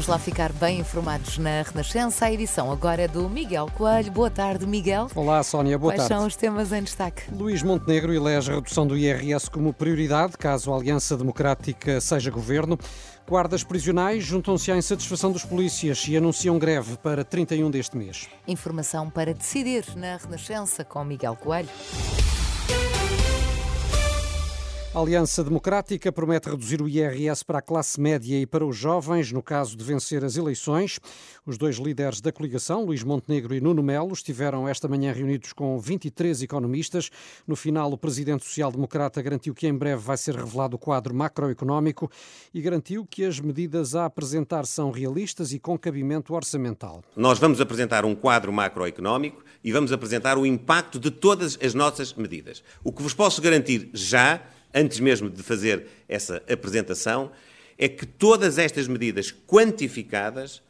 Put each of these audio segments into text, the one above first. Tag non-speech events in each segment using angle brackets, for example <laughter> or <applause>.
Vamos lá ficar bem informados na Renascença. A edição agora é do Miguel Coelho. Boa tarde, Miguel. Olá, Sónia. Boa Quais tarde. são os temas em destaque? Luís Montenegro elege a redução do IRS como prioridade, caso a Aliança Democrática seja governo. Guardas prisionais juntam-se à insatisfação dos polícias e anunciam greve para 31 deste mês. Informação para decidir na Renascença com Miguel Coelho. A Aliança Democrática promete reduzir o IRS para a classe média e para os jovens, no caso de vencer as eleições. Os dois líderes da coligação, Luís Montenegro e Nuno Melo, estiveram esta manhã reunidos com 23 economistas. No final, o presidente social-democrata garantiu que em breve vai ser revelado o quadro macroeconómico e garantiu que as medidas a apresentar são realistas e com cabimento orçamental. Nós vamos apresentar um quadro macroeconómico e vamos apresentar o impacto de todas as nossas medidas. O que vos posso garantir já antes mesmo de fazer essa apresentação, é que todas estas medidas quantificadas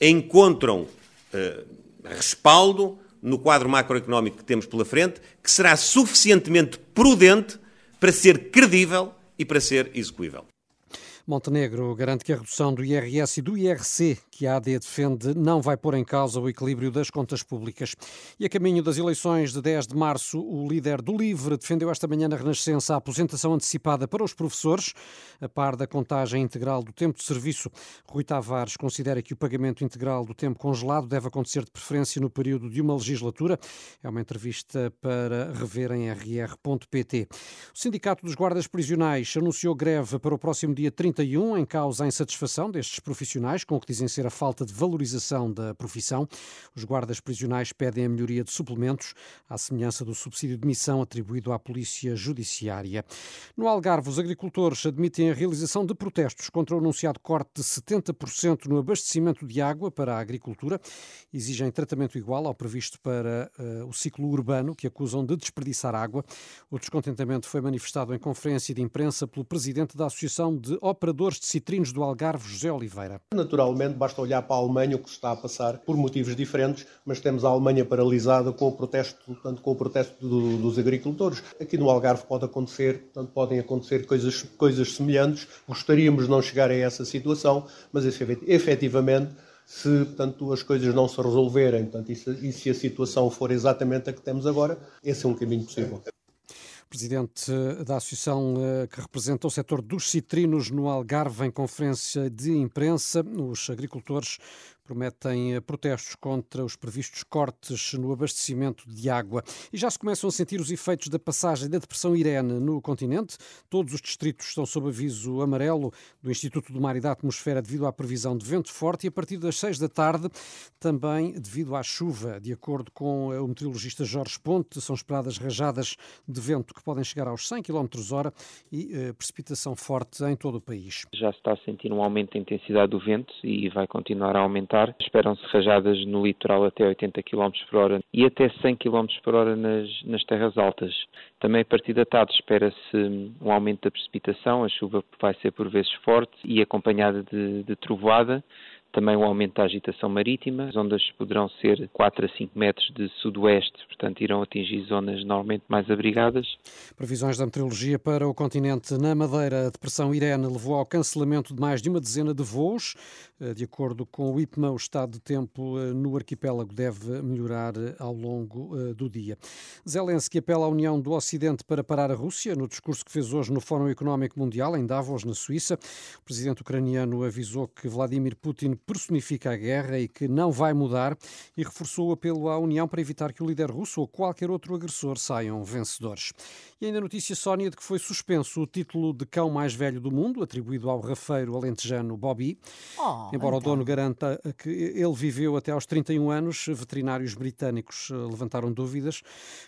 encontram eh, respaldo no quadro macroeconómico que temos pela frente, que será suficientemente prudente para ser credível e para ser execuível. Montenegro garante que a redução do IRS e do IRC que a AD defende não vai pôr em causa o equilíbrio das contas públicas. E a caminho das eleições de 10 de março, o líder do LIVRE defendeu esta manhã na Renascença a aposentação antecipada para os professores, a par da contagem integral do tempo de serviço. Rui Tavares considera que o pagamento integral do tempo congelado deve acontecer de preferência no período de uma legislatura. É uma entrevista para rever em rr.pt. O Sindicato dos Guardas Prisionais anunciou greve para o próximo dia 30 31, em causa a insatisfação destes profissionais com o que dizem ser a falta de valorização da profissão. Os guardas prisionais pedem a melhoria de suplementos, à semelhança do subsídio de missão atribuído à Polícia Judiciária. No Algarve, os agricultores admitem a realização de protestos contra o anunciado corte de 70% no abastecimento de água para a agricultura. Exigem tratamento igual ao previsto para uh, o ciclo urbano, que acusam de desperdiçar água. O descontentamento foi manifestado em conferência de imprensa pelo presidente da Associação de operadores de citrinos do Algarve, José Oliveira. Naturalmente, basta olhar para a Alemanha, o que está a passar, por motivos diferentes, mas temos a Alemanha paralisada com o protesto, portanto, com o protesto do, dos agricultores. Aqui no Algarve pode acontecer, portanto, podem acontecer coisas, coisas semelhantes. Gostaríamos de não chegar a essa situação, mas efetivamente se portanto, as coisas não se resolverem portanto, e, se, e se a situação for exatamente a que temos agora, esse é um caminho possível presidente da associação eh, que representa o setor dos citrinos no Algarve, em conferência de imprensa. Os agricultores prometem eh, protestos contra os previstos cortes no abastecimento de água. E já se começam a sentir os efeitos da passagem da depressão Irene no continente. Todos os distritos estão sob aviso amarelo do Instituto do Mar e da Atmosfera devido à previsão de vento forte e a partir das seis da tarde também devido à chuva. De acordo com o meteorologista Jorge Ponte, são esperadas rajadas de vento que podem chegar aos 100 km hora e eh, precipitação forte em todo o país. Já se está a sentir um aumento da intensidade do vento e vai continuar a aumentar Esperam-se rajadas no litoral até 80 km por hora e até 100 km por hora nas, nas terras altas. Também a partir da tarde espera-se um aumento da precipitação, a chuva vai ser por vezes forte e acompanhada de, de trovoada também o aumento da agitação marítima. As ondas poderão ser 4 a 5 metros de sudoeste, portanto irão atingir zonas normalmente mais abrigadas. Previsões da meteorologia para o continente. Na Madeira, a depressão Irene levou ao cancelamento de mais de uma dezena de voos. Eh, de acordo com o IPMA, o estado de tempo eh, no arquipélago deve melhorar eh, ao longo do dia. Zelensky apela à União do Ocidente para parar a Rússia no discurso que fez hoje no Fórum Económico Mundial em Davos, na Suíça. O presidente ucraniano avisou que Vladimir Putin personifica a guerra e que não vai mudar e reforçou o apelo à União para evitar que o líder russo ou qualquer outro agressor saiam vencedores. E ainda notícia, Sónia, de que foi suspenso o título de cão mais velho do mundo, atribuído ao rafeiro alentejano Bobby. Oh, Embora então. o dono garanta que ele viveu até aos 31 anos, veterinários britânicos eh, levantaram dúvidas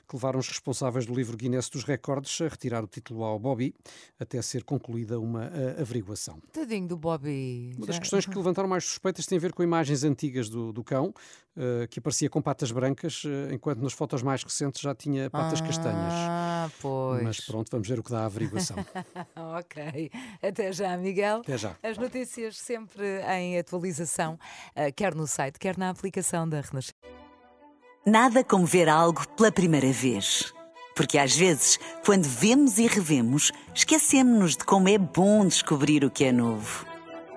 que levaram os responsáveis do livro Guinness dos Recordes a retirar o título ao Bobby, até ser concluída uma eh, averiguação. Tadinho do Bobby. Uma das Já- questões que levantaram mais suspeitas tem a ver com imagens antigas do, do cão, eh, que aparecia com patas brancas, eh, enquanto nas fotos mais recentes já tinha patas castanhas. Ah, pois. Mas pronto, vamos ver o que dá a averiguação. <laughs> ok. Até já, Miguel. Até já. As notícias sempre em atualização, eh, quer no site, quer na aplicação da Renascença. Nada como ver algo pela primeira vez. Porque às vezes, quando vemos e revemos, esquecemos-nos de como é bom descobrir o que é novo.